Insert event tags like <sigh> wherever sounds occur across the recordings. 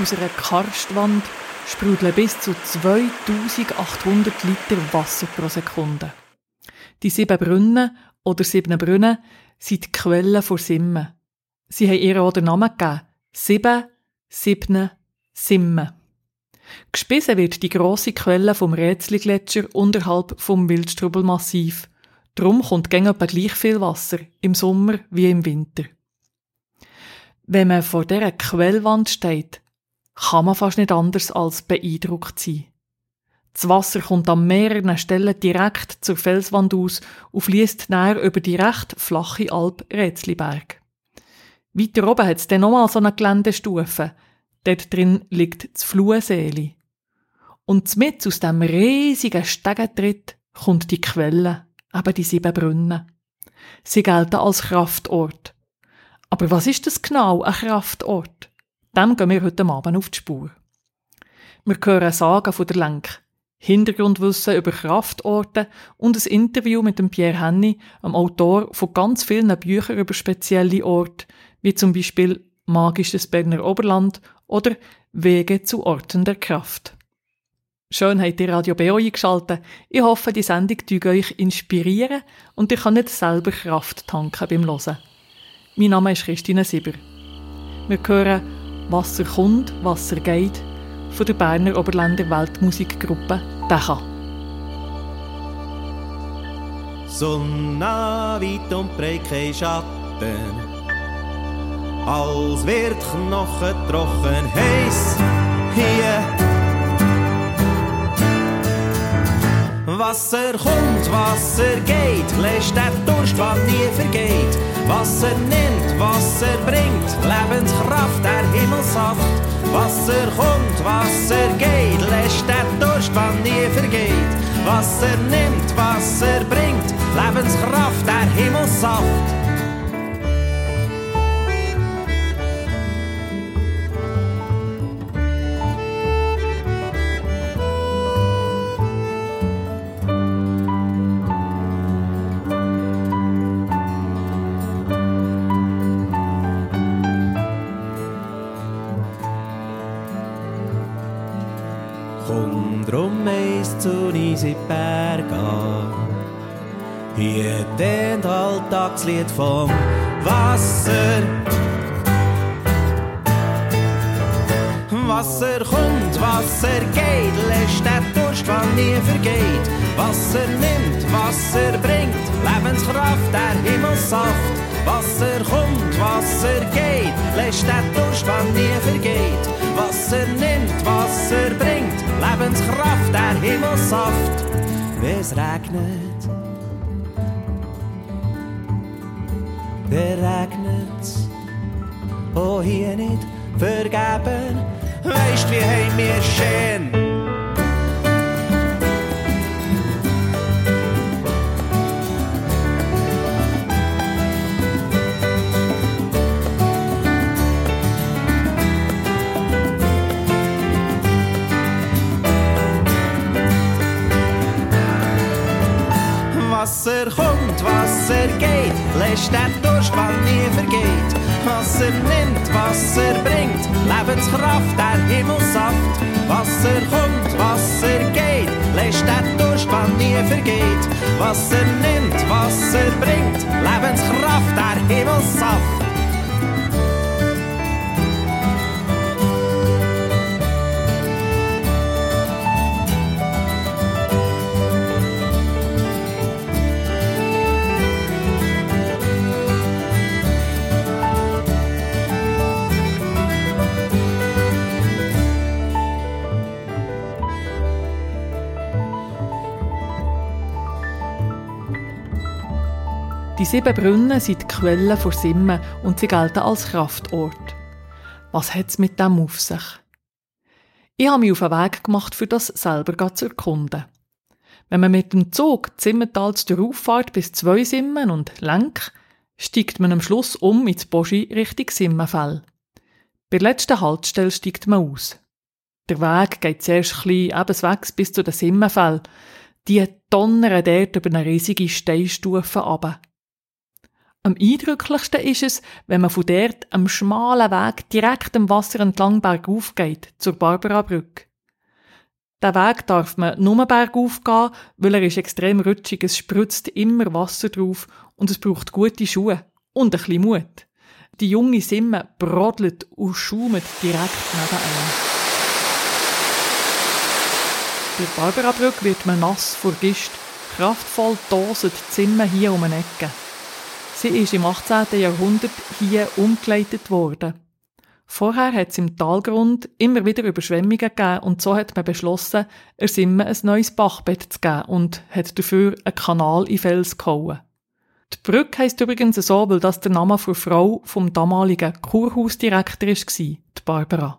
aus einer Karstwand sprudeln bis zu 2800 Liter Wasser pro Sekunde. Die sieben Brunnen oder sieben Brunnen sind die Quellen vor Simmen. Sie haben ihr auch Namen gegeben. Sieben, siebne, Simmen. Gespissen wird die grosse Quelle vom Rätsli-Gletscher unterhalb vom Wildstrubelmassiv. Drum kommt gäng etwa gleich viel Wasser im Sommer wie im Winter. Wenn man vor dieser Quellwand steht, kann man fast nicht anders als beeindruckt sein. Das Wasser kommt an mehreren Stellen direkt zur Felswand aus und fließt näher über die recht flache Alp Rätsliberg. Weiter oben hat es dann nochmal so eine Geländestufe. Dort drin liegt das Fluhseeli. Und mit aus dem riesigen Stegentritt kommt die Quelle, eben die sieben Brunnen. Sie gelten als Kraftort. Aber was ist das genau, ein Kraftort? Dem gehen wir heute Abend auf die Spur. Wir hören Sagen von der Lenk, Hintergrundwissen über Kraftorte und ein Interview mit dem Pierre Henny, einem Autor von ganz vielen Büchern über spezielle Orte, wie zum Beispiel Magisches Berner Oberland oder Wege zu Orten der Kraft. Schön habt ihr Radio BO eingeschaltet. Ich hoffe, die Sendung tut euch inspirieren und ihr könnt selber Kraft tanken beim Hören. Mein Name ist Christine Sieber. Wir hören Wasser kommt, Wasser geht von der Berner Oberländer Weltmusikgruppe Decha. Sonne weit und breit kein Schatten als wird Knochen trocken heiß hier. Wasser kommt, Wasser geht, lässt der Durst, was nie vergeht. Wasser nimmt, Wasser bringt, Lebenskraft, der Himmelsaft. Wasser kommt, Wasser geht, lässt der Durst, was nie vergeht. Wasser nimmt, Wasser bringt, Lebenskraft, der Himmelsaft. Alltagslied vom Wasser. Wasser kommt, Wasser geht, lässt der Durst, was nie vergeht. Wasser nimmt, Wasser bringt, Lebenskraft, der Himmelsaft. Wasser kommt, Wasser geht, lässt der Durst, was nie vergeht. Wasser nimmt, Wasser bringt, Lebenskraft, der Himmelsaft, es regnet. Regnet oh hier nicht vergeben, weißt wie heim wir schön. Wasser kommt, Wasser geht, lässt der Durst, was nie vergeht. Wasser nimmt, Wasser bringt, Lebenskraft, der Himmelsaft. Wasser kommt, Wasser geht, lässt der Durst, was nie vergeht. Wasser nimmt, Wasser bringt, Lebenskraft, der Himmelsaft. Die sieben Brunnen sind die Quellen vor Simmen und sie gelten als Kraftort. Was hat's mit dem auf sich? Ich habe mich auf den Weg gemacht, für das selber zu erkunden. Wenn man mit dem Zug Zimmertals der Auffahrt bis zwei Simmen und Lenk, steigt man am Schluss um ins Boschi Richtung Simmenfell. Bei der letzten Haltestelle steigt man aus. Der Weg geht zuerst klein ebenswegs bis zu den Simmenfell. Die donnern dort über eine riesige Steinstufe runter. Am eindrücklichsten ist es, wenn man von dort am schmalen Weg direkt am Wasser entlang bergauf geht, zur Barbarabrücke. Der Weg darf man nur bergauf gehen, weil er ist extrem rutschig, es spritzt immer Wasser drauf und es braucht gute Schuhe und ein bisschen Mut. Die junge Simme brodelt und schaumet direkt nebenan. Der Barbarabrücke wird man nass vor Gist, kraftvoll doset die Zimmer hier um eine Ecke. Sie ist im 18. Jahrhundert hier umgeleitet worden. Vorher hat es im Talgrund immer wieder Überschwemmungen gegeben und so hat man beschlossen, er Simme ein neues Bachbett zu geben und hat dafür einen Kanal in Fels gehauen. Die Brücke heisst übrigens so, weil das der Name für Frau vom damaligen Kurhausdirektor war, die Barbara.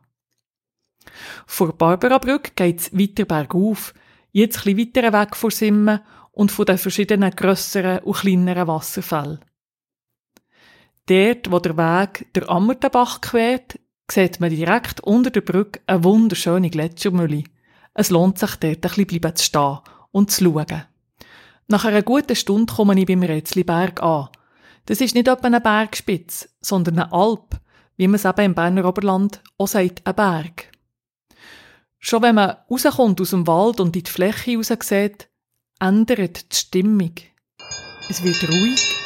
Vor Barbarabrücke geht's weiter bergauf, jetzt ein weiter weg von Simmen und von den verschiedenen grösseren und kleineren Wasserfällen. Dort, wo der Weg der Ammertenbach quert, sieht man direkt unter der Brücke eine wunderschöne Gletschermühle. Es lohnt sich dort ein bisschen bleiben zu stehen und zu schauen. Nach einer guten Stunde komme ich beim Rätzliberg an. Das ist nicht etwa eine Bergspitze, sondern eine Alp, wie man es eben im Berner Oberland auch sagt, ein Berg. Schon wenn man rauskommt aus dem Wald und in die Fläche raus sieht, ändert die Stimmung. Es wird ruhig,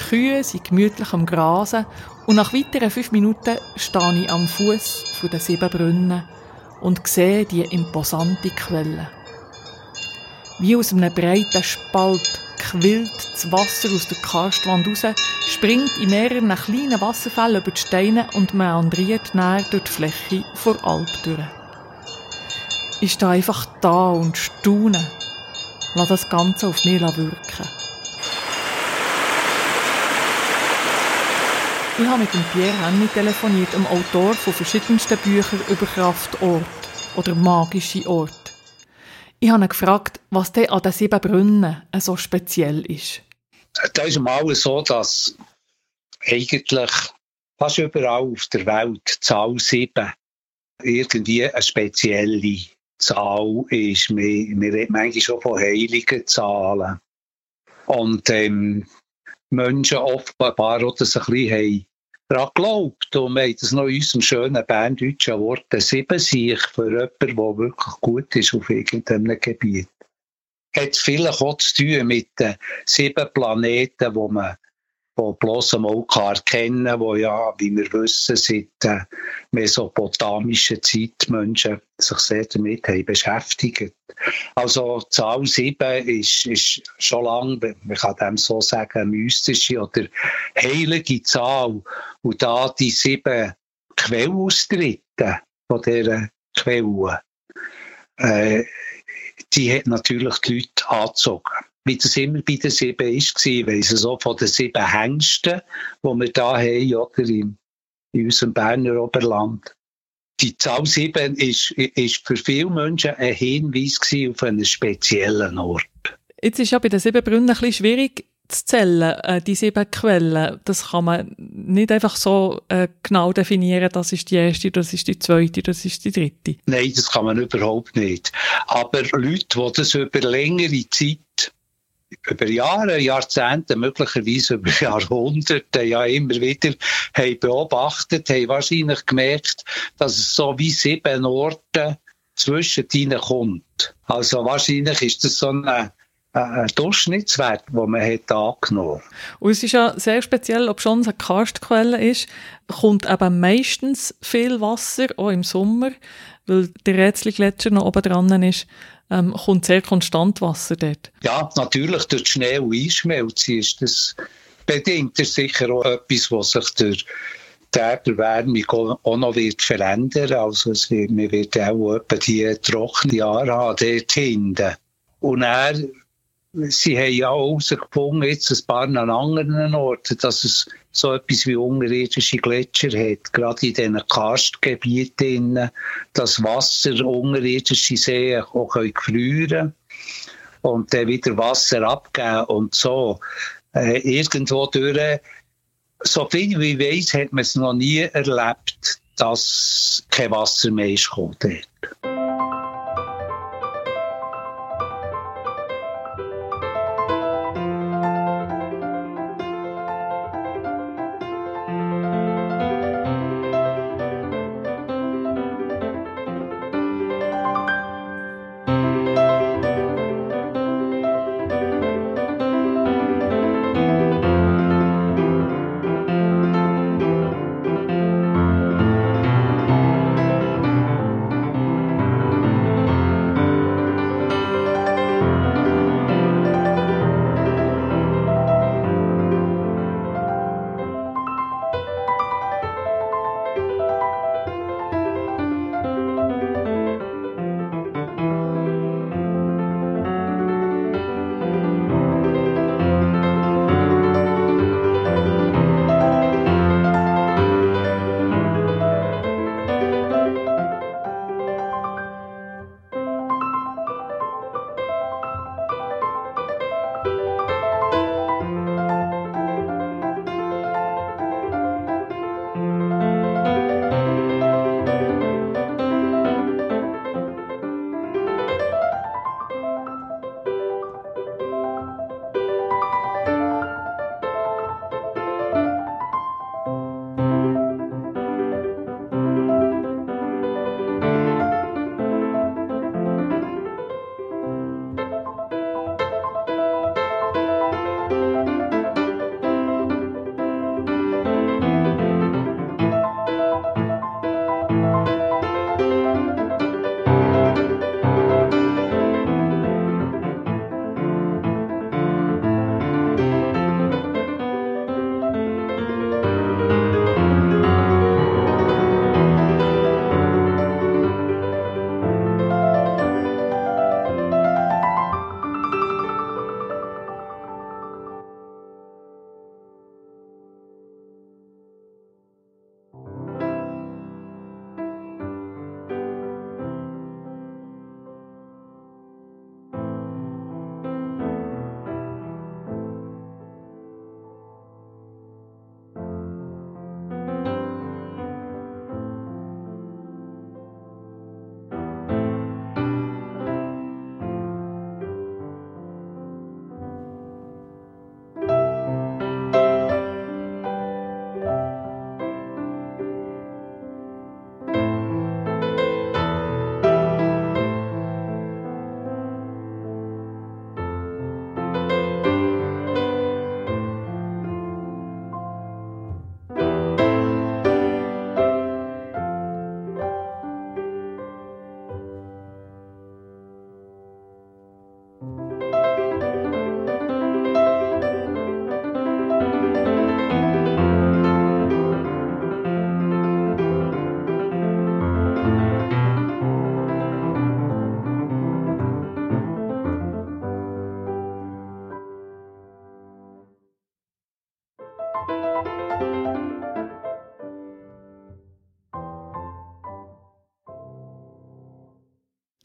die Kühe sind gemütlich am Grasen und nach weiteren fünf Minuten stehe ich am Fuß der sieben Brunnen und sehe die imposante Quelle. Wie aus einem breiten Spalt quillt das Wasser aus der Karstwand raus, springt in mehreren kleinen Wasserfällen über die Steine und meandriert näher durch die Fläche vor Alp. Ich stehe einfach da und staune. Lass das Ganze auf mich wirken. Ich habe mit Pierre Henny telefoniert, dem Autor von verschiedensten Büchern über Kraftort oder magische Orte. Ich habe ihn gefragt, was denn an den sieben Brunnen so speziell ist. Da ist mal so, dass eigentlich fast überall auf der Welt die Zahl 7 irgendwie eine spezielle Zahl ist. Wir, reden eigentlich schon von heiligen Zahlen. Und ähm, Menschen offenbar auch das ein bisschen haben daran geglaubt. Und wir haben das noch in unserem schönen berndeutschen Wort sieben sich für jemanden, der wirklich gut ist auf irgendeinem Gebiet. Hat vielleicht auch zu tun mit den sieben Planeten, die man die bloß einmal erkennen kann, wo ja, wie wir wissen, seit der mesopotamischen Zeit Menschen sich sehr damit haben beschäftigt. Also Zahl 7 ist, ist schon lange, man kann dem so sagen, mystische oder heilige Zahl. Und da die sieben Quellaustritte von dieser Quelle, äh, die hat natürlich die Leute angezogen wie das immer bei den sieben war, weiss so von den sieben Hengsten, die wir hier haben, oder in, in unserem Berner Oberland. Die Zahl sieben ist, ist für viele Menschen ein Hinweis auf einen speziellen Ort. Jetzt ist ja bei den sieben Brunnen ein bisschen schwierig zu zählen, äh, die sieben Quellen. Das kann man nicht einfach so äh, genau definieren, das ist die erste, das ist die zweite, das ist die dritte. Nein, das kann man überhaupt nicht. Aber Leute, die das über längere Zeit über Jahre, Jahrzehnte, möglicherweise über <laughs> Jahrhunderte ja immer wieder haben beobachtet, haben wahrscheinlich gemerkt, dass es so wie sieben Orte zwischen ihnen kommt. Also wahrscheinlich ist das so eine ein Durchschnittswert, den man hat angenommen Und es ist ja sehr speziell, ob schon eine Karstquelle ist, kommt eben meistens viel Wasser, auch im Sommer, weil der Rätselgletscher noch oben dran ist, ähm, kommt sehr konstant Wasser dort. Ja, natürlich, durch die Schnee- und Einschmelze ist das bedingt das sicher auch etwas, was sich durch die Erderwärmung auch noch wird verändern. Also es wird, man wird auch etwa die trockenen Jahre haben dort hinten. Und er, sie haben ja auch herausgefunden, jetzt ein paar an anderen Orten, dass es so etwas wie unterirdische Gletscher hat, gerade in diesen Karstgebieten, das Wasser unterirdische Seen auch gefrieren können und dann wieder Wasser abgeben und so. Äh, irgendwo durch, so viel wie ich weiß, hat man es noch nie erlebt, dass kein Wasser mehr ist dort.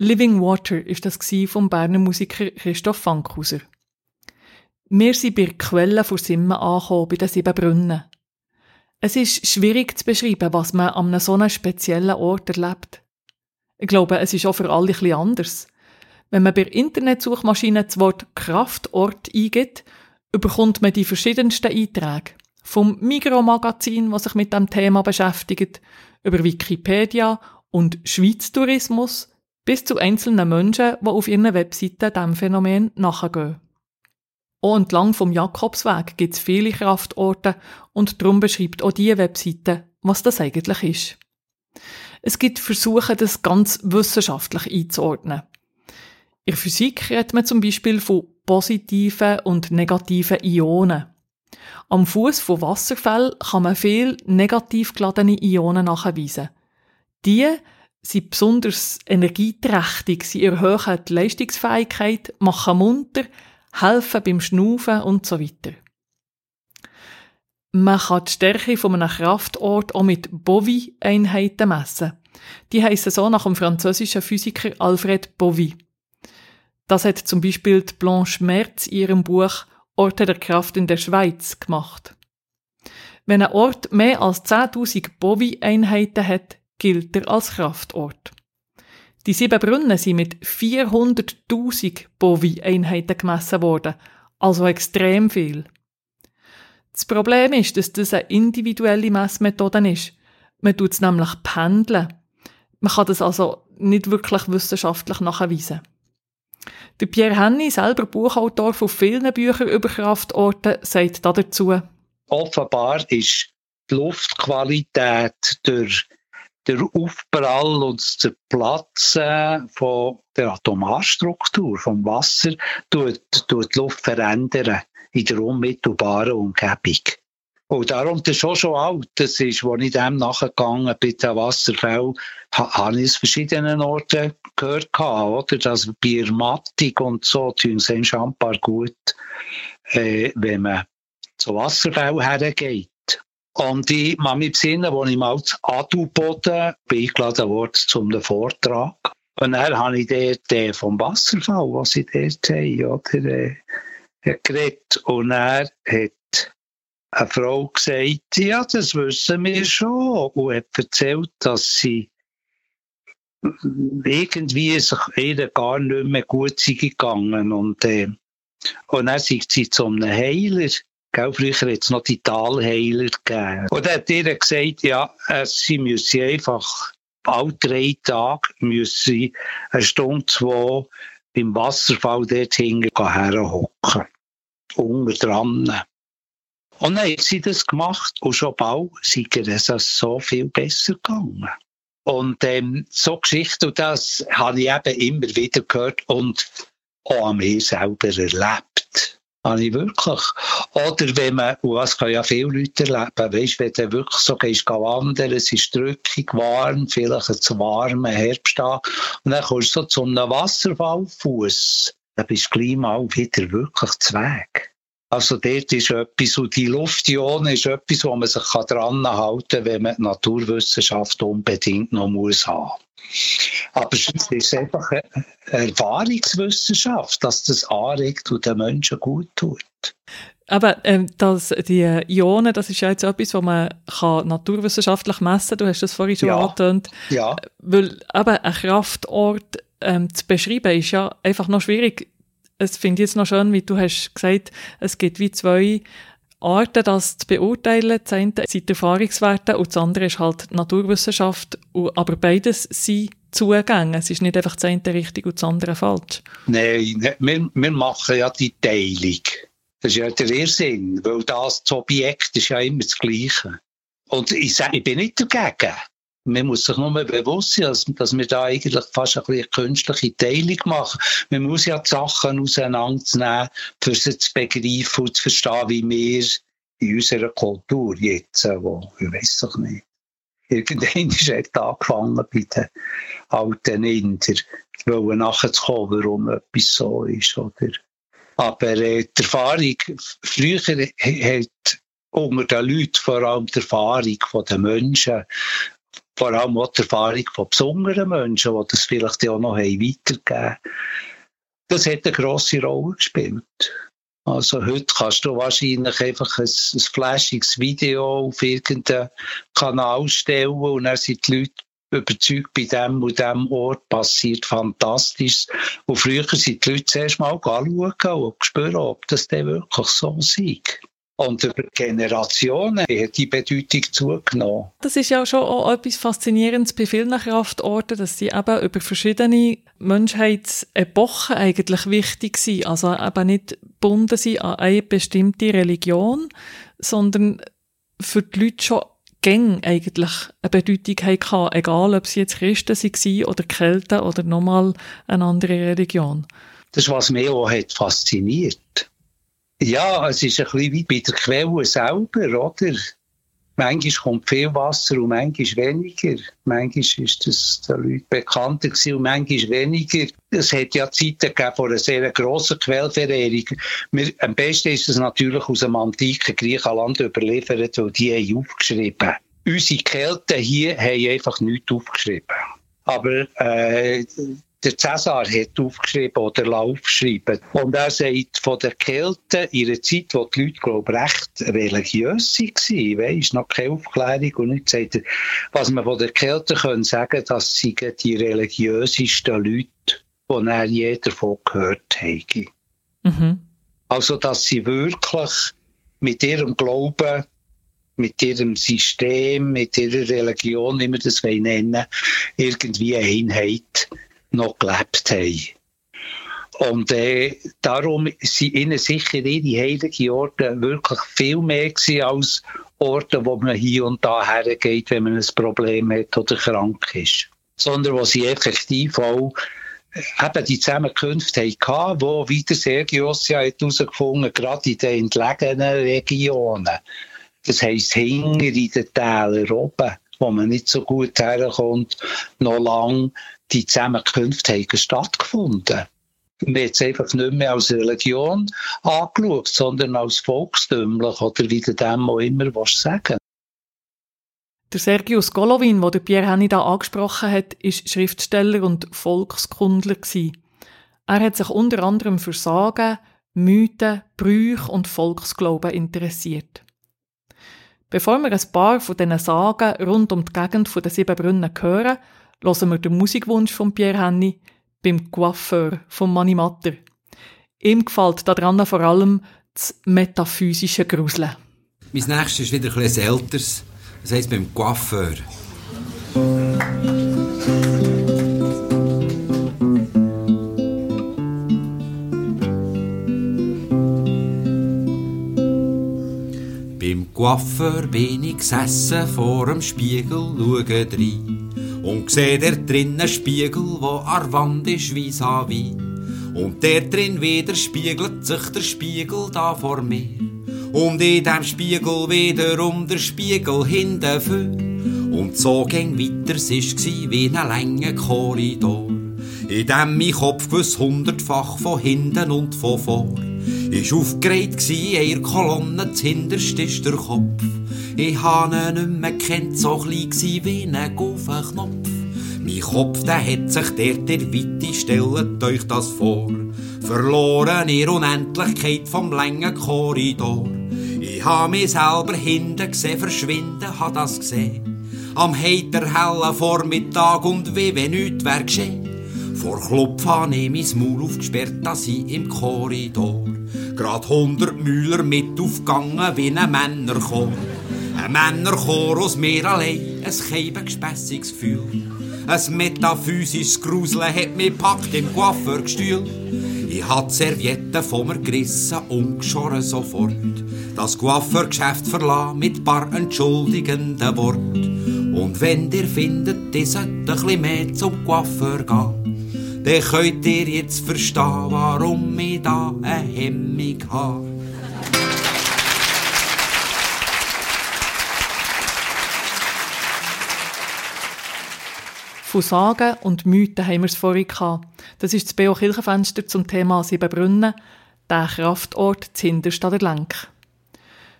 Living Water ist das vom Berner Musiker Christoph Fankhauser. Wir sind bei Quellen vor Simmen angekommen, bei den sieben Brunnen. Es ist schwierig zu beschreiben, was man an so einem speziellen Ort erlebt. Ich glaube, es ist auch für alle etwas anders. Wenn man bei Internetsuchmaschinen das Wort Kraftort eingibt, bekommt man die verschiedensten Einträge. Vom Mikromagazin, was sich mit dem Thema beschäftigt, über Wikipedia und Schweiz Tourismus, bis zu einzelnen Menschen, die auf ihren Webseiten diesem Phänomen nachgehen. Auch entlang vom Jakobsweg gibt es viele Kraftorte und darum beschreibt auch diese Webseite, was das eigentlich ist. Es gibt Versuche, das ganz wissenschaftlich einzuordnen. In der Physik redet man zum Beispiel von positiven und negativen Ionen. Am Fuß von Wasserfällen kann man viel negativ geladene Ionen nachweisen. Die sind besonders energieträchtig, sie erhöhen die Leistungsfähigkeit, machen munter, helfen beim Schnaufen und so weiter. Man kann die Stärke von einem Kraftort auch mit Bowie-Einheiten messen. Die heissen so nach dem französischen Physiker Alfred Bowie. Das hat zum Beispiel Blanche Merz in ihrem Buch Orte der Kraft in der Schweiz gemacht. Wenn ein Ort mehr als 10.000 Bowie-Einheiten hat, gilt er als Kraftort. Die sieben Brunnen sind mit 400.000 Bowie-Einheiten gemessen worden, also extrem viel. Das Problem ist, dass das eine individuelle Messmethode ist. Man tut es nämlich pendeln. Man kann das also nicht wirklich wissenschaftlich nachweisen. Der Pierre Henny, selber Buchautor von vielen Büchern über Kraftorte, sagt dazu. Offenbar ist die Luftqualität durch der Aufprall und das Zerplatzen von der Atomarstruktur, vom Wasser, tut, tut die Luft verändern in der unmittelbaren Umgebung. Und darum, das ist schon schon alt. Das ist, als ich dem nachgegangen bin, den Wasserfall, habe ich es verschiedenen Orten gehört, oder? Dass bei Ermattung und so tun sie scheinbar gut, äh, wenn man zu Wasserfall hergeht. Und ich kann mich besinnen, als ich mal zu Adelboden eingeladen wurde zu einem Vortrag. Und dann habe ich dort äh, vom Wasserfall, was sie dort haben, oder, äh, geredet. Und er hat eine Frau gesagt, ja, das wissen wir schon. Und hat erzählt, dass sie irgendwie sich ihr gar nicht mehr gut gegangen und äh, und dann sind sie zu einem Heiler Gell, früher hat es noch die Talheiler gegeben. Und er hat ihr gesagt, ja, äh, sie müssen einfach alle drei Tage müssen eine Stunde, zwei beim Wasserfall dort hinten herhocken. Unter dran. Und dann hat sie das gemacht und schon bald sind es so viel besser gegangen. Und ähm, so Geschichten, und das habe ich eben immer wieder gehört und auch an mir selber erlebt. Habe ich wirklich. Oder wenn man, und das kann ja viele Leute erleben, weißt, wenn du wirklich so gehst wandern, es ist drückig, warm, vielleicht ein zu warmer Herbsttag, und dann kommst du so zu einem Wasserfallfuß, dann bist du gleich mal wieder wirklich zu Weg. Also dort ist etwas, und die Luftion ist etwas, wo man sich dran halten kann, wenn man die Naturwissenschaft unbedingt noch muss haben aber es ist einfach eine Erfahrungswissenschaft, dass das anregt und den Menschen gut tut. Aber ähm, das, die Ionen, das ist ja jetzt etwas, was man kann naturwissenschaftlich messen kann. Du hast das vorhin schon ja. angetönt. Ja. Weil aber ein Kraftort ähm, zu beschreiben, ist ja einfach noch schwierig. Es finde ich jetzt noch schön, wie du hast gesagt, es gibt wie zwei Arten, das zu beurteilen. Das eine sind Erfahrungswerte und das andere ist halt Naturwissenschaft. Aber beides sind Zugänge. Es ist nicht einfach das eine richtig und das andere falsch. Nein, wir, wir machen ja die Teilung. Das ist ja der Irrsinn, weil das, das Objekt ist ja immer das Gleiche. Und ich sage, ich bin nicht dagegen. Man muss sich nur bewusst sein, dass, dass wir da eigentlich fast eine künstliche Teilung machen. Man muss ja die Sachen auseinandernehmen, für sie zu begreifen und zu verstehen, wie wir in unserer Kultur jetzt, äh, wo, ich weiß doch nicht. Irgendwann ist es angefangen bei den alten Indern, wollen nachzukommen, warum etwas so ist, oder? Aber äh, die Erfahrung, früher hat unter den Leuten vor allem die Erfahrung der Menschen, vor allem auch die Erfahrung von besonderen Menschen, die das vielleicht auch noch weitergegeben haben. Das hat eine grosse Rolle gespielt. Also heute kannst du wahrscheinlich einfach ein, ein flashiges Video auf irgendeinen Kanal stellen und dann sind die Leute überzeugt, bei dem und dem Ort passiert fantastisch. Und früher sind die Leute zuerst mal anschauen und spüren, ob das denn wirklich so sei. Und über Generationen hat die Bedeutung zugenommen. Das ist ja schon auch etwas Faszinierendes bei vielen Kraftorten, dass sie eben über verschiedene Menschheitsepochen eigentlich wichtig sind. Also eben nicht gebunden sind an eine bestimmte Religion, sondern für die Leute schon gäng eigentlich eine Bedeutung hatten, egal ob sie jetzt Christen waren oder Kelten oder nochmal eine andere Religion. Das ist, was mich auch hat fasziniert. Ja, es ist ein bisschen wie bei der Quelle selber, oder? Manchmal kommt viel Wasser und manchmal weniger. Manchmal ist das den Leuten bekannter gewesen und manchmal weniger. Es hat ja Zeiten gegeben von einer sehr grossen Quellverehrung. Wir, am besten ist es natürlich aus dem antiken Griechenland überliefert, weil die haben aufgeschrieben. Unsere Kelten hier haben einfach nichts aufgeschrieben. Aber äh, der Cäsar hat aufgeschrieben oder aufgeschrieben. Und er sagt von der Kelten in einer Zeit, wo die Leute, glaube ich, recht religiös waren, weisst, noch keine Aufklärung. Und nicht sagt er, was man von der Kelten können sagen, das sind die religiösesten Leute, die er je davon gehört hat. Mhm. Also, dass sie wirklich mit ihrem Glauben mit ihrem System, mit ihrer Religion, wie wir das nennen irgendwie eine Einheit noch gelebt haben. Und äh, darum sind ihnen sicher ihre heiligen Orte wirklich viel mehr als Orte, wo man hier und da hergeht, wenn man ein Problem hat oder krank ist. Sondern wo sie effektiv auch äh, eben die Zusammenkünfte hatten, wo wieder Sergius ja herausgefunden gerade in den entlegenen Regionen. Das heisst, hinter in den Tälern oben, wo man nicht so gut herkommt, noch lang die Zusammenkünfte haben stattgefunden. Man hat es einfach nicht mehr als Religion angeschaut, sondern als volkstümlich oder wie du dem auch immer was sagen der Sergius Golovin, den Pierre Henny da angesprochen hat, ist Schriftsteller und Volkskundler Er hat sich unter anderem für Sagen, Mythen, Brüche und Volksglauben interessiert. Bevor wir ein paar von diesen Sagen rund um die Gegend der sieben Brunnen hören, hören wir den Musikwunsch von Pierre Henny beim Coiffeur von Mani Matter. Ihm gefällt daran vor allem das metaphysische Gruseln. Mein nächstes ist wieder etwas älteres. Das heisst beim Coiffeur. Beim Coiffeur bin ich gesessen vor dem Spiegel, schaue rein und seh der drinnen Spiegel, wo ar Wand ist vis-à-vis. Und der drin widerspiegelt sich der Spiegel da vor mir. Und in dem Spiegel wiederum der Spiegel hinten für. Und so ging weiter, es war wie ein langer Korridor. In dem mein Kopf gewiss hundertfach von hinten und von vor. Ist aufgereiht gsi, in Kolonne, hinterst ist der Kopf. Ich habe ihn nicht mehr kennt, so klein wie ein Knopf. Mein Kopf, der hat sich dort der Weite, stellt euch das vor. Verloren in Unendlichkeit vom langen Korridor. Ich habe mich selber hinten gesehen, verschwinden, ha das gesehen. Am heiter hellen Vormittag und wie wenn nichts wär geschehen. Vor Klopf habe ich mein Maul aufgesperrt, dass ich im Korridor. Grad hundert Müller mit aufgegangen wie ein Männerchor. Ein Männerchor aus mir allein, ein keibengespässiges Gefühl. Ein metaphysisches Gruseln hat mich packt im Coiffeurgestühl. Ich hab die Serviette von mir gerissen und geschoren sofort. Das Coiffeurgeschäft verlassen mit paar entschuldigenden Worten. Und wenn ihr findet, ihr sollt ein bisschen mehr zum Coiffeur gehen, dann könnt ihr jetzt verstehen, warum ich da eine Hemmung habe. Von Sagen und Mythen haben wir es vorhin gehabt. Das ist das B.O. Kirchenfenster zum Thema Siebenbrunnen, der Kraftort zuhinterst an der Lenk.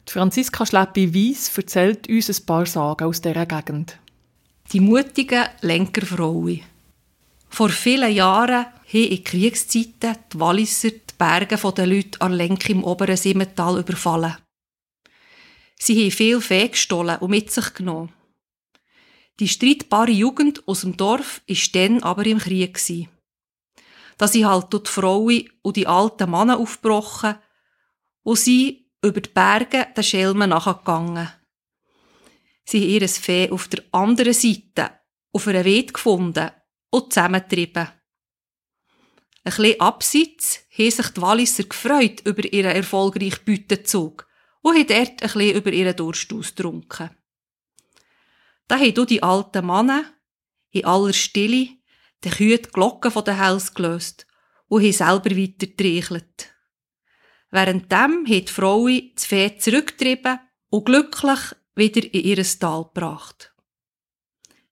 Die Franziska Schleppi-Weiss erzählt uns ein paar Sagen aus dieser Gegend. Die mutigen Lenkerfrauen. Vor vielen Jahren haben in Kriegszeiten die Walliser die Berge der Leute an Lenk im oberen Simmental überfallen. Sie haben viel Vieh gestohlen und mit sich genommen. Die streitbare Jugend aus dem Dorf war dann aber im Krieg. Da sie halt die Frauen und die alten Männer aufgebrochen und sie über die Berge den Schelmen nachgegangen. Sie haben ihr Vieh auf der anderen Seite auf einer Weide gefunden und zusammengetrieben. Ein bisschen abseits haben sich die Walliser gefreut über ihren erfolgreichen Beutezug und haben dort ein bisschen über ihren Durst ausgetrunken. Da haben die alten Männer in aller Stille den Kühen die Glocken von den Hals gelöst und haben selber weiter getreichelt. Währenddem haben die Frauen das Pferd zurückgetrieben und glücklich wieder in ihr Tal gebracht.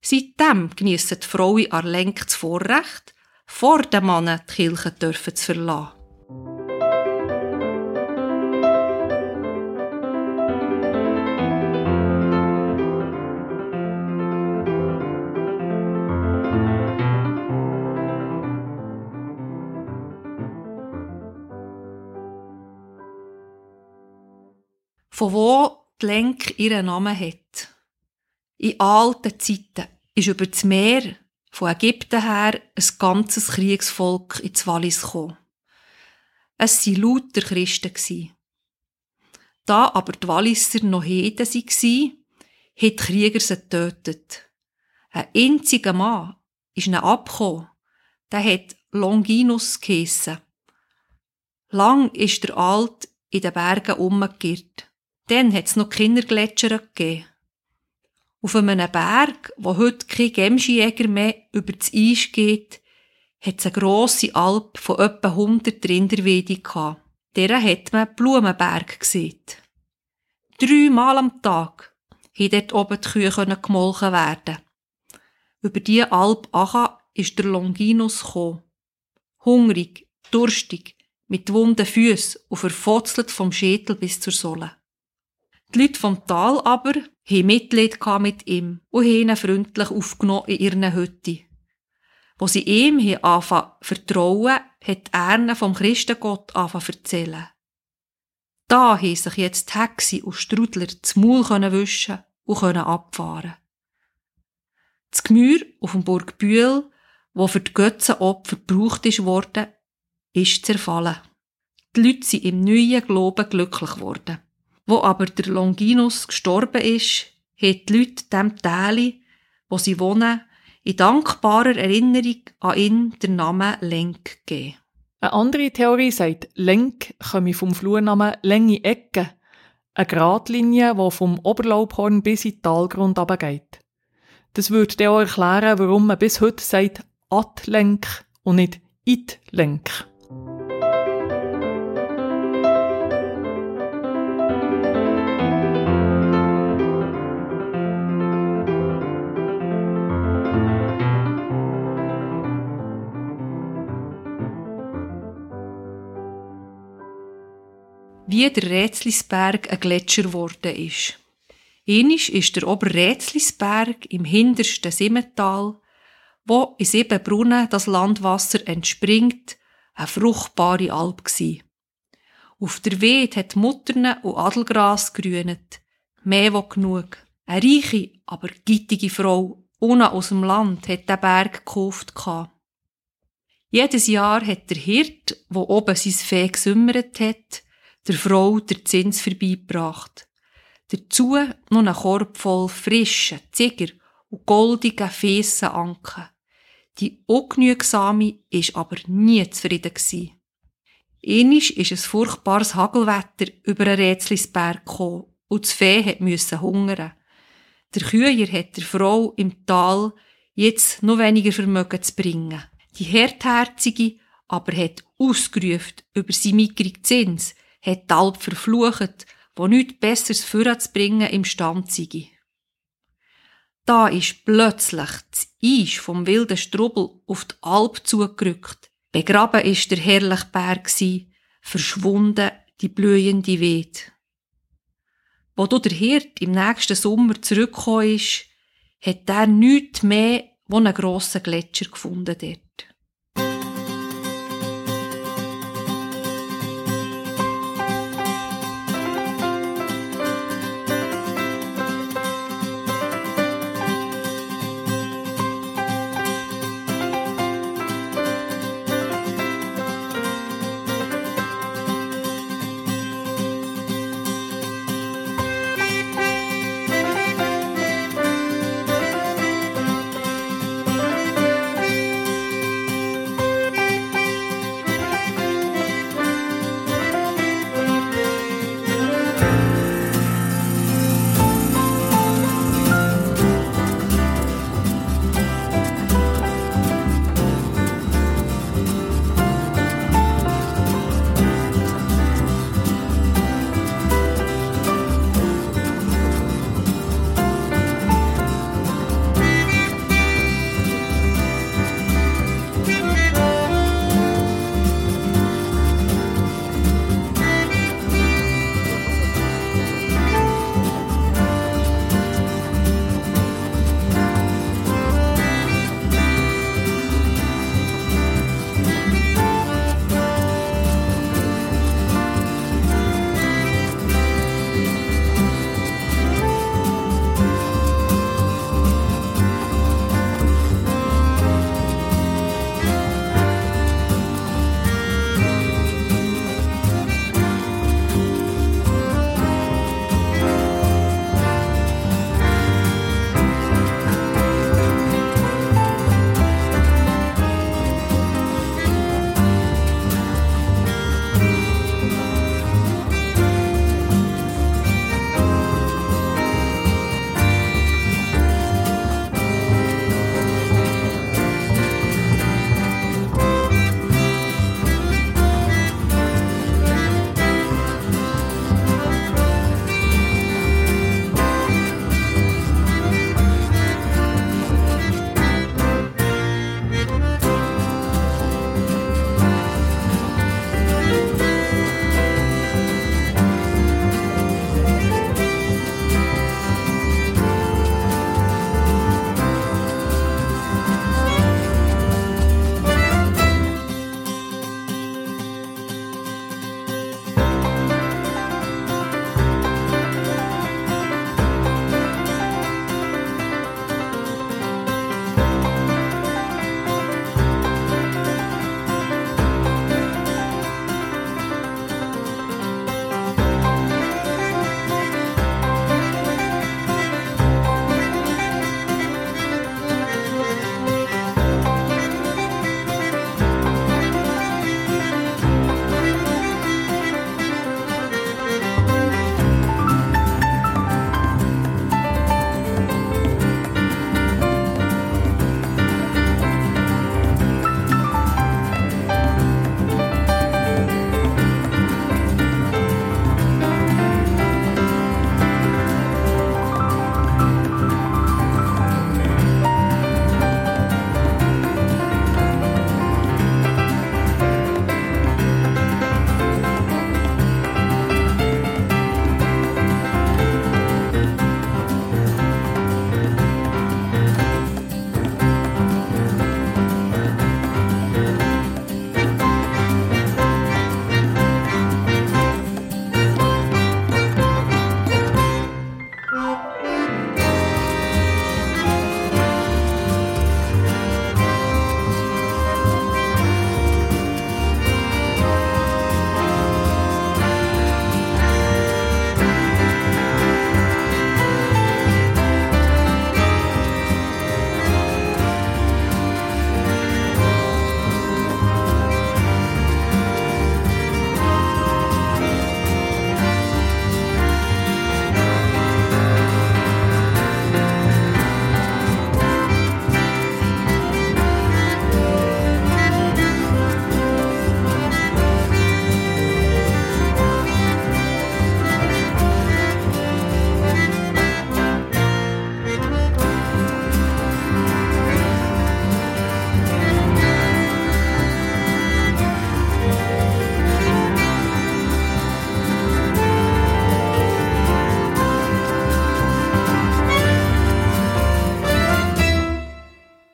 Seitdem geniessen die Frauen an Lenk Vorrecht, vor den Männern die Kirche zu verlassen. Von wo die Lenk ihren Namen hat. In alten Zeiten ist über das Meer von Ägypten her ein ganzes Kriegsvolk ins Wallis gekommen. Es waren lauter Christen. Da aber die Walliser noch Heden waren, haben die Krieger sie getötet. Ein einziger Mann ist ihnen abgekommen. Der hat Longinus geheissen. Lang ist der Alt in den Bergen umgekehrt. Dann hat es noch Kindergletscher gegeben. Auf einem Berg, wo heute kein Gemschjäger mehr über das Eis geht, hat es eine grosse Alp von etwa 100 Rinderweide gehabt. Deren hat man Blumenberg gesehen. Dreimal am Tag konnten dort oben die Kühe gemolken werden. Über diese Alp Acha ist der Longinus gekommen. Hungrig, durstig, mit wunden Füßen und verfotzelt vom Schädel bis zur Sohle. Die Leute vom Tal aber haben Mitleid mit ihm und haben ihn freundlich aufgenommen in ihren Hütte. Wo sie ihm anfangen vertrauen, hat er ihnen vom Christengott anfangen erzählen. Da haben sich jetzt Hexi und Strudler das Maul wischen und abfahren. Das Gemür auf dem Burg Bühl, wo für die Götzenopfer gebraucht worden, ist zerfallen. Die Leute sind im neuen Glauben glücklich geworden. Wo aber der Longinus gestorben ist, hat die Leute dem Teil, wo sie wohnen, in dankbarer Erinnerung an ihn den Namen Lenk gegeben. Eine andere Theorie sagt, Lenk komme vom Flurnamen Länge Ecke, eine Gradlinie, die vom Oberlaubhorn bis in den Talgrund geht. Das würde auch erklären, warum man bis heute sagt Atlenk und nicht Itlenk. Wie der Rätslisberg ein Gletscher geworden ist. Ähnlich ist der Oberrätslisberg im hintersten Simmental, wo in sieben Brunnen das Landwasser entspringt, eine fruchtbare Alp gsi. Auf der Weide hat Mutterne und Adelgras grünet, mehr wo genug. Eine reiche, aber gittige Frau, ohne aus dem Land, hat den Berg gekauft. Jedes Jahr hat der Hirt, wo oben sein Fee gesümmert hat, der Frau der Zins vorbeigebracht. Dazu noch einen Korb voll frischen, Ziger und goldigen, fiessen Anken. Die ungenügsame ist aber nie zufrieden gsi. Einisch ist ein furchtbares Hagelwetter über einen Rätslisberg gekommen und das Fee musste hungern. Der Küher hat der Frau im Tal jetzt noch weniger Vermögen zu bringen. Die Härtherzige aber hat ausgerufen über seinen mickrigen Zins, hat Alp verflucht, wo nichts Besseres vorzubringen imstand sei. Da ist plötzlich das Eis vom wilden Strubbel auf die Alp zugerückt. Begraben ist der herrliche Berg, verschwunden die blühende Weed. Wo du der Hirt im nächsten Sommer zurückgekommen ist, hat er nichts mehr, wo einen grossen Gletscher gefunden dort.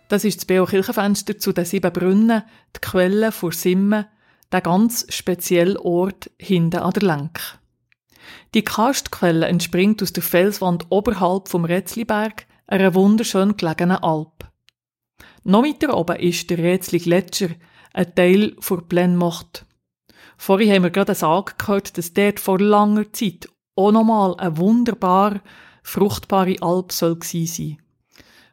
Das ist das Beo Kirchenfenster zu den sieben Brunnen, die Quelle vor Simmen, der ganz spezielle Ort hinten an der Lenk. Die Karstquelle entspringt aus der Felswand oberhalb vom Rätzliberg, einer wunderschön gelegenen Alp. Noch weiter oben ist der Rätzli Gletscher, ein Teil der Plenmocht. Vorhin haben wir gerade sagen gehört, dass dort vor langer Zeit auch nochmal eine wunderbar fruchtbare Alp soll sein.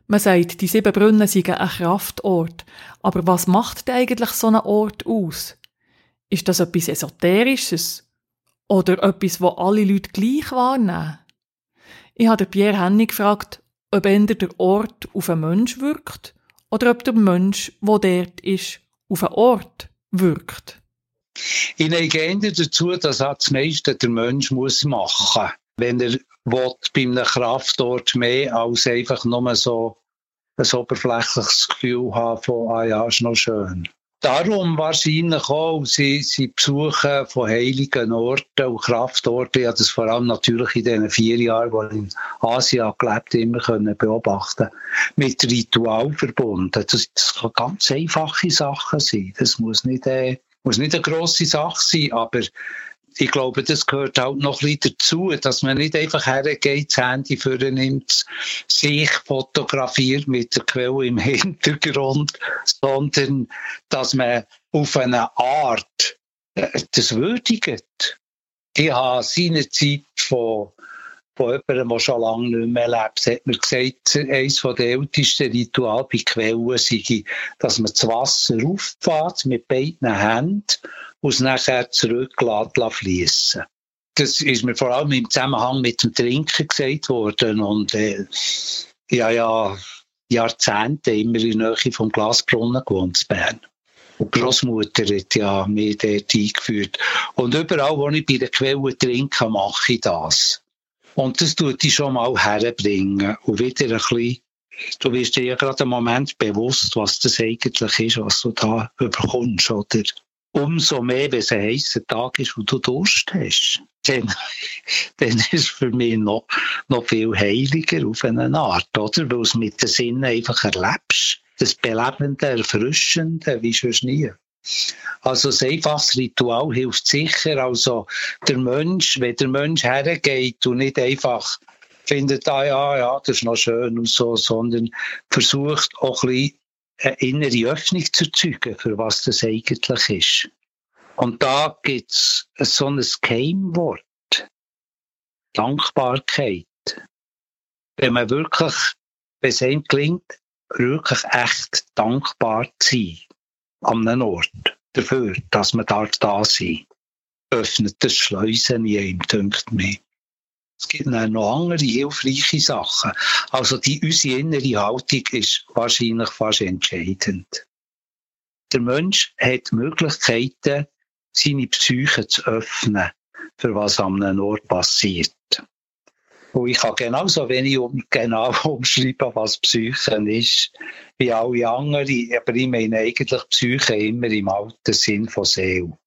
Man sagt, die sieben Brunnen seien ein Kraftort. Aber was macht denn eigentlich so ein Ort aus? Ist das etwas Esoterisches? Oder etwas, wo alle Leute gleich wahrnehmen? Ich habe Pierre Hennig gefragt, ob entweder der Ort auf einen Mensch wirkt oder ob der Mensch, wo dort ist, auf einen Ort wirkt. Ich neige dazu, dass das meiste der Mensch machen muss. Wenn er will, bei einem Kraftort mehr als einfach nur so ein oberflächliches Gefühl haben von, ah ja, ist noch schön. Darum wahrscheinlich auch, sie, sie besuchen von heiligen Orten und Kraftorten. Ich habe das vor allem natürlich in den vier Jahren, wo ich in Asien gelebt habe, immer können beobachten Mit Ritual verbunden. Das, das kann ganz einfache Sachen sein. Das muss nicht, äh, muss nicht eine grosse Sache sein, aber ich glaube, das gehört halt noch ein bisschen dazu, dass man nicht einfach hergeht, das Handy nimmt, sich fotografiert mit der Quelle im <laughs> Hintergrund, sondern dass man auf eine Art äh, das würdigt. Ich habe seine Zeit von von jemandem, der schon lange nicht mehr lebt, hat mir gesagt, eines der ältesten Rituale bei Quellen sei, dass man das Wasser auffährt mit beiden Händen und es nachher zurücklässt fließen. Das ist mir vor allem im Zusammenhang mit dem Trinken gesagt worden und äh, ja, ja, Jahrzehnte immer in der Nähe vom Glasbrunnen gewohnt in Bern. Und Großmutter hat ja mich dort eingeführt. Und überall, wo ich bei der Quelle trinke, mache ich das. Und das tut dich schon mal herbringen. Und wieder ein bisschen, du wirst dir ja gerade einen Moment bewusst, was das eigentlich ist, was du da überkommst, oder? Umso mehr, wenn es ein heißer Tag ist und du Durst hast, dann, <laughs> dann ist für mich noch, noch viel heiliger auf eine Art, oder? Weil es mit den Sinnen einfach erlebst. Das Belebende, Erfrischende, wie schon nie. Also ein einfaches Ritual hilft sicher. Also der Mensch, wenn der Mensch hergeht und nicht einfach findet, ah ja, ja, das ist noch schön und so, sondern versucht auch ein bisschen eine innere Öffnung zu erzeugen, für was das eigentlich ist. Und da gibt es so ein Keimwort. Dankbarkeit. Wenn man wirklich, wenn es einem gelingt, wirklich echt dankbar zu sein an einem Ort dafür, dass man da da sein öffnet das Schleusen in ihm, denkt mir. Es gibt noch andere hilfreiche Sachen. Also die, unsere innere Haltung ist wahrscheinlich fast entscheidend. Der Mensch hat Möglichkeiten, seine Psyche zu öffnen, für was an einem Ort passiert. Und ich kann genauso wenig um, genau <laughs> umschreiben, was Psyche ist, wie alle anderen. Aber ich meine eigentlich Psyche immer im alten Sinn von Seele.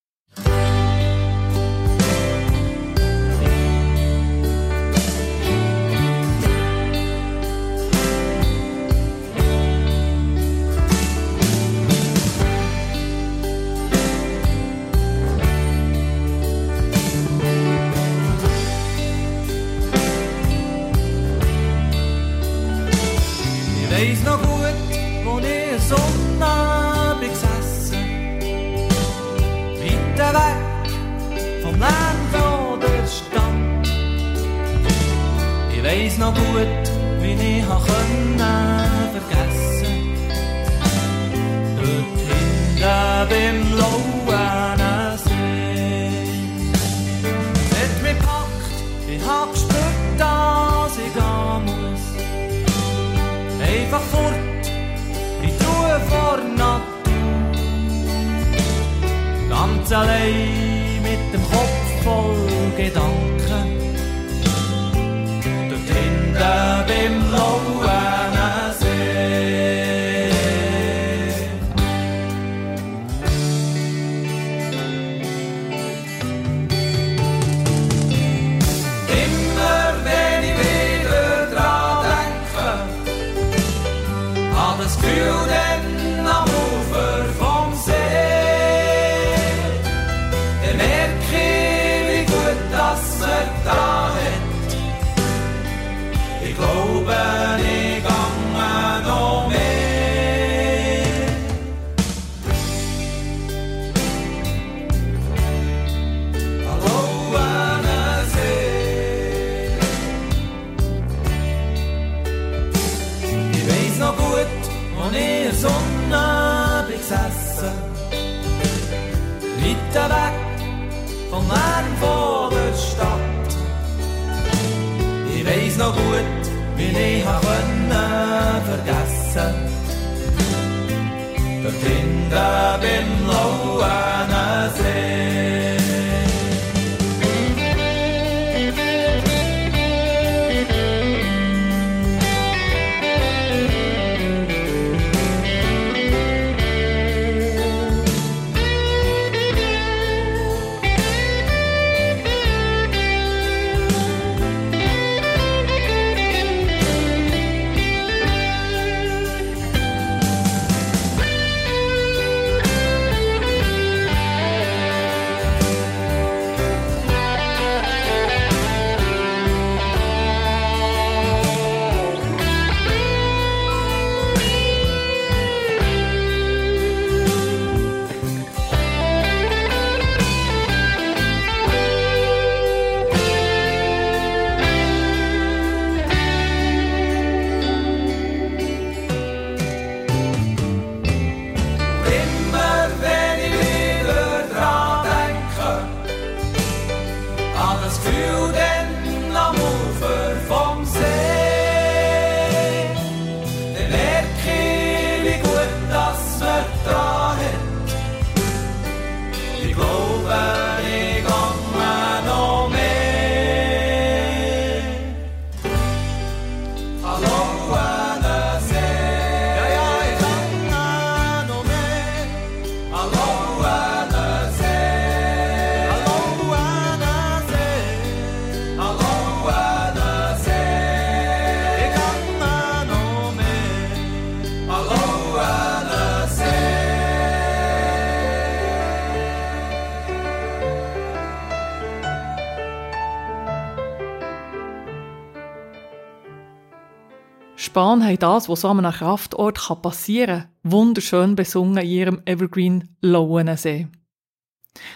Spahn haben das, was so an einem Kraftort passieren kann, wunderschön besungen in ihrem Evergreen Lauensee.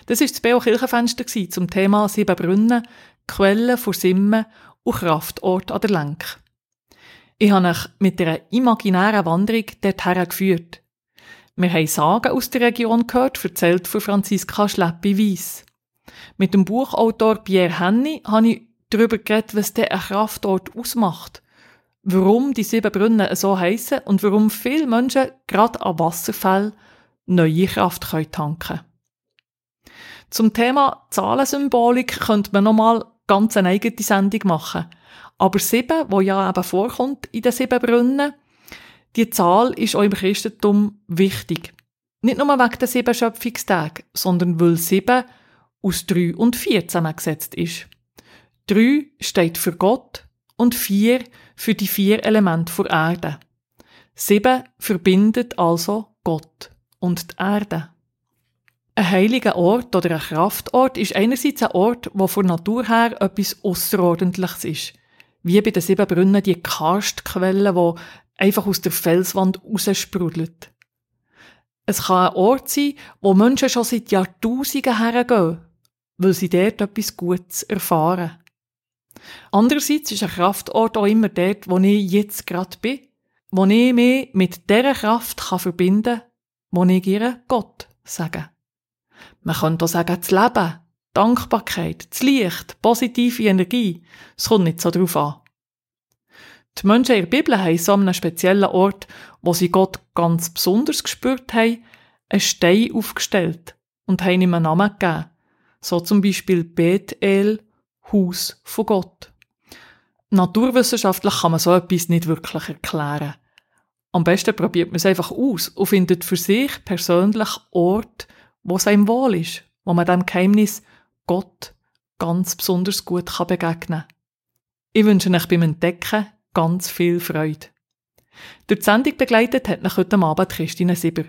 Das war das B.O. Kirchenfenster zum Thema Sieben Brunnen, Quellen vor Simmen und Kraftort an der Lenk. Ich habe euch mit einer imaginären Wanderung dorthin geführt. Wir haben Sagen aus der Region gehört, erzählt von Franziska Schleppi-Weiss. Mit dem Buchautor Pierre Henny habe ich darüber geredet, was der Kraftort ausmacht warum die sieben Brunnen so heissen und warum viele Menschen gerade an Wasserfällen neue Kraft können tanken Zum Thema Zahlensymbolik könnte man nochmal ganz eine eigene Sendung machen. Aber sieben, wo ja eben vorkommt in den sieben Brunnen, die Zahl ist auch im Christentum wichtig. Nicht nur wegen der sieben Schöpfungstage, sondern weil sieben aus drei und vier zusammengesetzt ist. Drei steht für Gott und vier für die vier Elemente der Erde. Sieben verbindet also Gott und die Erde. Ein heiliger Ort oder ein Kraftort ist einerseits ein Ort, wo von Natur her etwas Außerordentliches ist. Wie bei den sieben Brunnen die Karstquelle, die einfach aus der Felswand raussprudelt. Es kann ein Ort sein, wo Menschen schon seit Jahrtausenden hergehen, weil sie dort etwas Gutes erfahren. Andererseits ist ein Kraftort auch immer dort, wo ich jetzt gerade bin, wo ich mich mit dieser Kraft kann verbinden kann, wo ich ihr Gott sage. Man könnte auch sagen, das Leben, Dankbarkeit, das Licht, positive Energie. Es kommt nicht so drauf an. Die Menschen in der Bibel haben so an einem speziellen Ort, wo sie Gott ganz besonders gespürt haben, einen Stein aufgestellt und haben ihm einen Namen gegeben. So zum Beispiel Bethel, Haus von Gott. Naturwissenschaftlich kann man so etwas nicht wirklich erklären. Am besten probiert man es einfach aus und findet für sich persönlich Ort, wo es einem wohl ist, wo man dem Geheimnis Gott ganz besonders gut begegnen kann. Ich wünsche euch beim Entdecken ganz viel Freude. Durch die Sendung begleitet hat mich heute Abend Christine Sieber.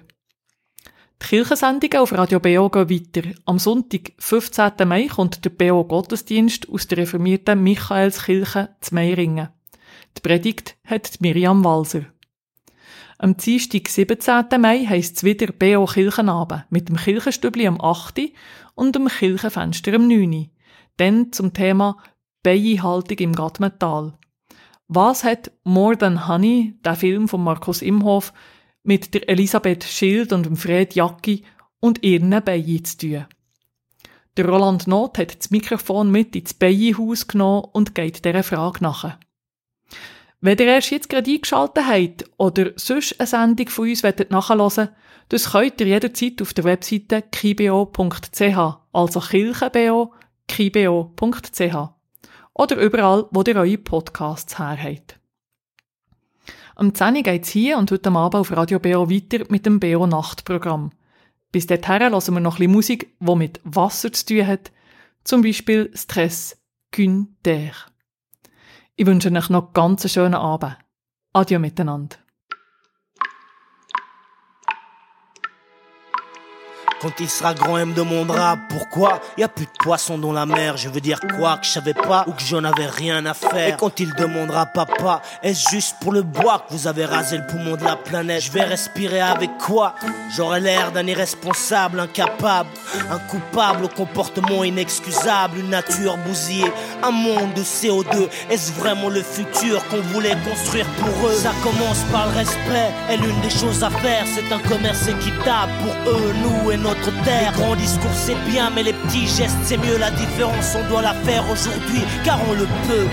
Die Kirchensendungen auf Radio BO gehen weiter. Am Sonntag, 15. Mai, kommt der BO Gottesdienst aus der reformierten Michaelskirche zu Meiringen. Die Predigt hat Miriam Walser. Am Dienstag, 17. Mai, heisst es wieder BO Kirchenabend mit dem Kirchenstübli am 8. und dem Kirchenfenster am 9. Dann zum Thema Bienenhaltung im Gattmetall. Was hat More Than Honey, der Film von Markus Imhoff, mit der Elisabeth Schild und dem Fred Jacki und ihren Beinen zu tun. Der Roland Not hat das Mikrofon mit ins Beienhaus genommen und geht dieser Frage nach. Wenn ihr erst jetzt gerade eingeschaltet habt oder sonst eine Sendung von uns nachhören wollt, das könnt ihr jederzeit auf der Webseite kibo.ch, also kirchenbo, kibo.ch. Oder überall, wo ihr eure Podcasts her habt. Am 10 geht's hier und heute Abend auf Radio BO weiter mit dem BO Nachtprogramm. Bis dahin hören wir noch ein bisschen Musik, die mit Wasser zu tun hat. Zum Beispiel Stress, Gün, der. Ich wünsche euch noch ganz einen schönen Abend. Adieu miteinander. Quand il sera grand, il me demandera pourquoi y a plus de poissons dans la mer. Je veux dire quoi que je savais pas ou que j'en avais rien à faire. Et quand il demandera papa, est-ce juste pour le bois que vous avez rasé le poumon de la planète? Je vais respirer avec quoi? J'aurai l'air d'un irresponsable, incapable, un coupable au comportement inexcusable, une nature bousillée, un monde de CO2. Est-ce vraiment le futur qu'on voulait construire pour eux? Ça commence par le respect et l'une des choses à faire, c'est un commerce équitable pour eux, nous et notre terre. Les grands discours c'est bien, mais les petits gestes c'est mieux. La différence on doit la faire aujourd'hui, car on le peut.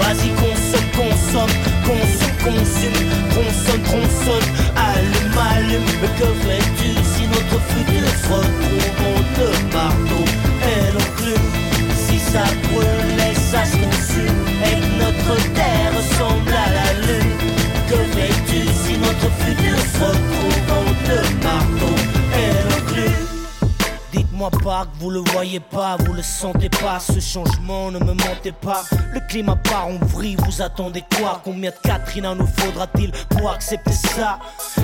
Vas-y consomme, consomme, consomme, consomme, consomme, consomme, allume, allume. Mais que fais-tu si notre futur se retrouve de marteau et l'enclume? Si ça brûle et ça se consume notre terre 我不后的 Dites-moi pas que vous le voyez pas, vous le sentez pas, ce changement ne me mentez pas. Le climat part en vrille, vous attendez quoi? Combien de Katrina nous faudra-t-il pour accepter ça?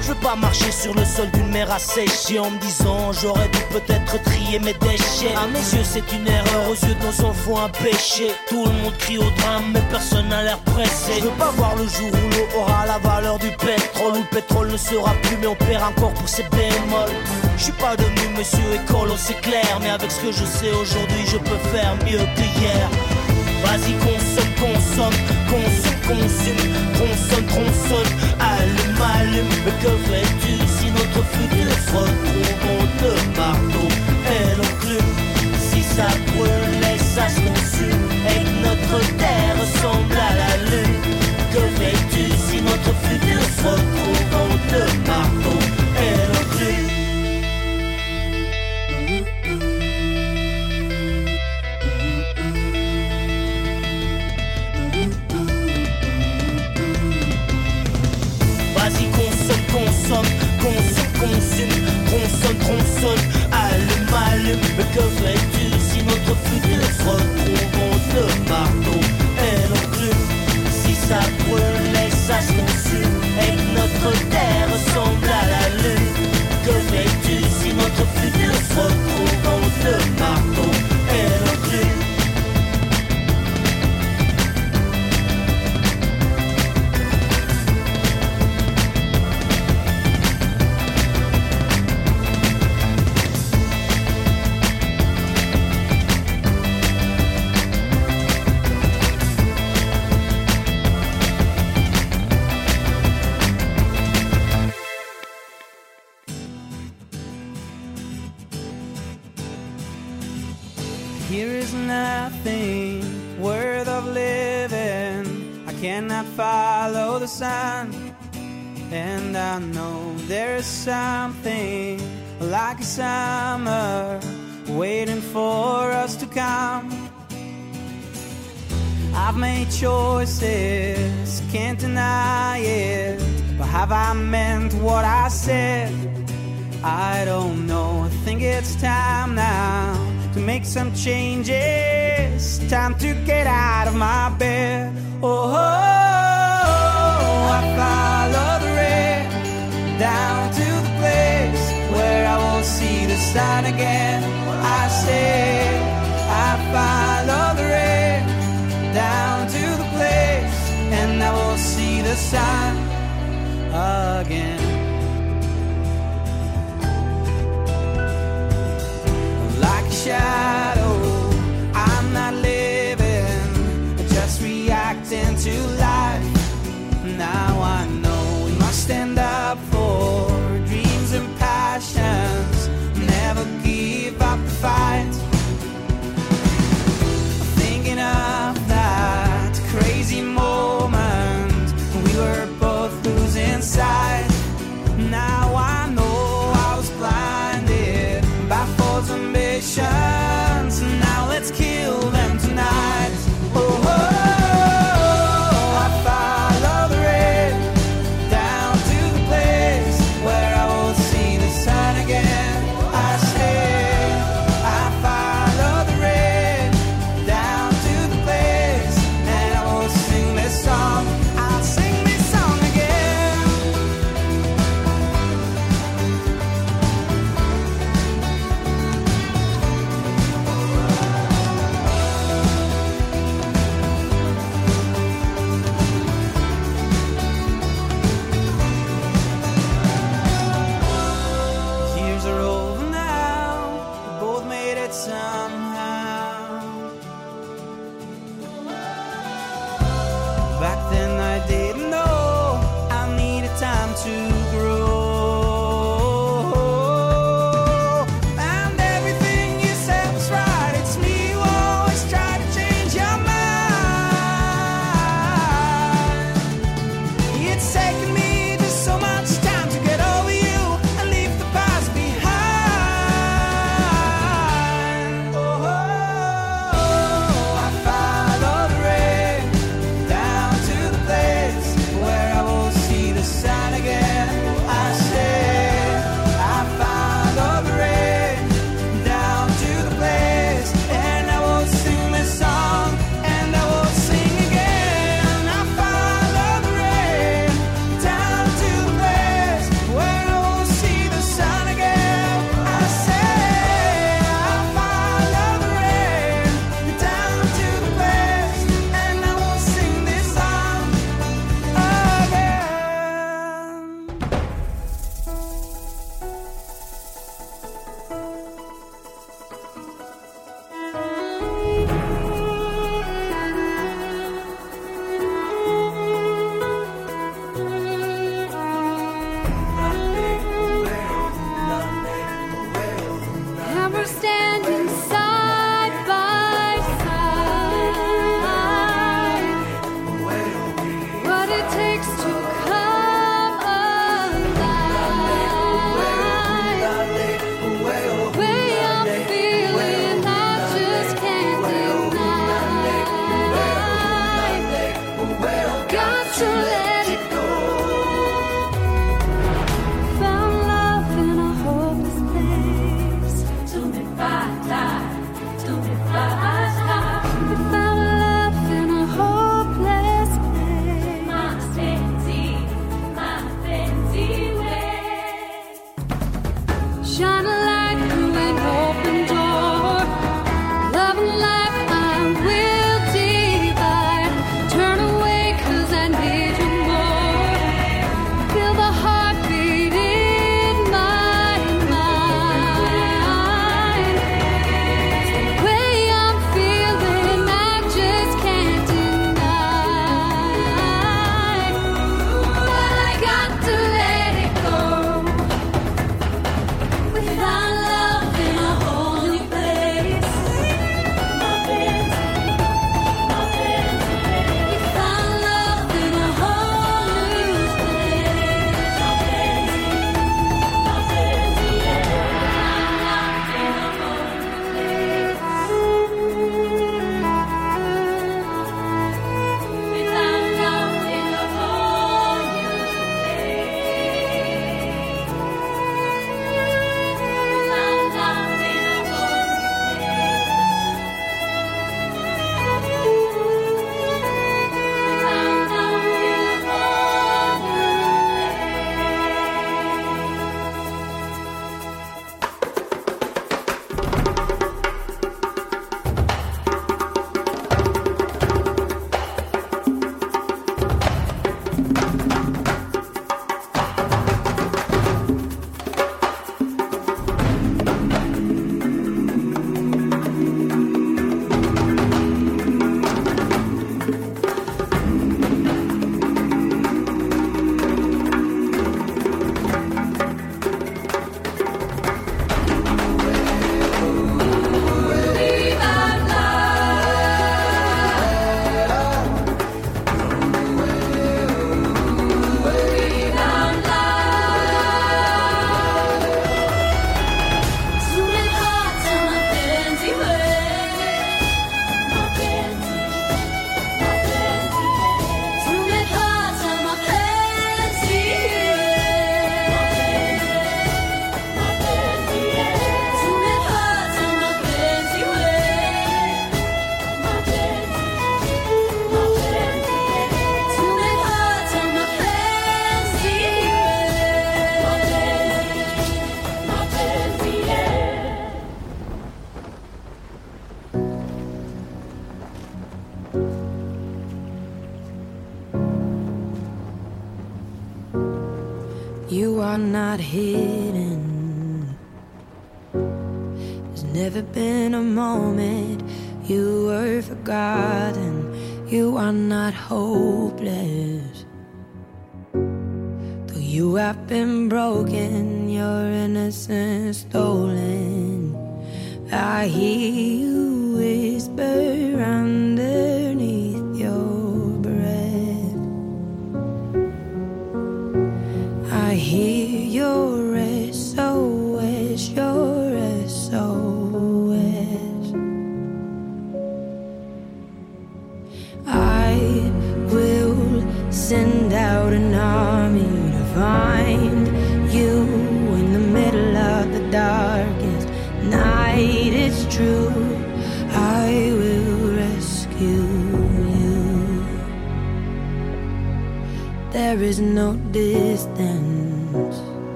Je veux pas marcher sur le sol d'une mer asséchée en me disant j'aurais dû peut-être trier mes déchets. À mes yeux c'est une erreur, aux yeux de nos enfants un péché. Tout le monde crie au drame, mais personne n'a l'air pressé. Je veux pas voir le jour où l'eau aura la valeur du pétrole, où le pétrole ne sera plus, mais on perd encore pour ses bémols. Je suis pas devenu monsieur écolo, c'est clair, mais avec ce que je sais aujourd'hui, je peux faire mieux que hier. Vas-y, consomme, consomme, consomme, consomme, consomme, consomme, allume, allume. Mais que fais-tu si notre futur se retrouve en deux marteaux et l'enclume Si ça brûle et ça se et que notre terre ressemble à la lune, que fais-tu si notre futur se retrouve consomme, consomme, consomme, allume, allume. Que fais-tu si notre futur se retrouve en deux marteaux et l'enclume Si ça brûle et ça se consume et que notre terre ressemble à la lune, que fais-tu si notre futur se retrouve summer waiting for us to come. I've made choices, can't deny it. But have I meant what I said? I don't know. I think it's time now to make some changes. Time to get out of my bed. Oh, I follow sun again. I say, I follow the rain down to the place, and I will see the sun again.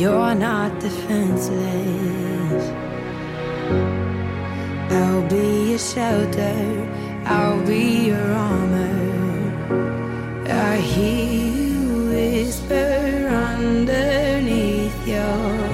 You're not defenseless. I'll be your shelter, I'll be your armor. I hear you whisper underneath your.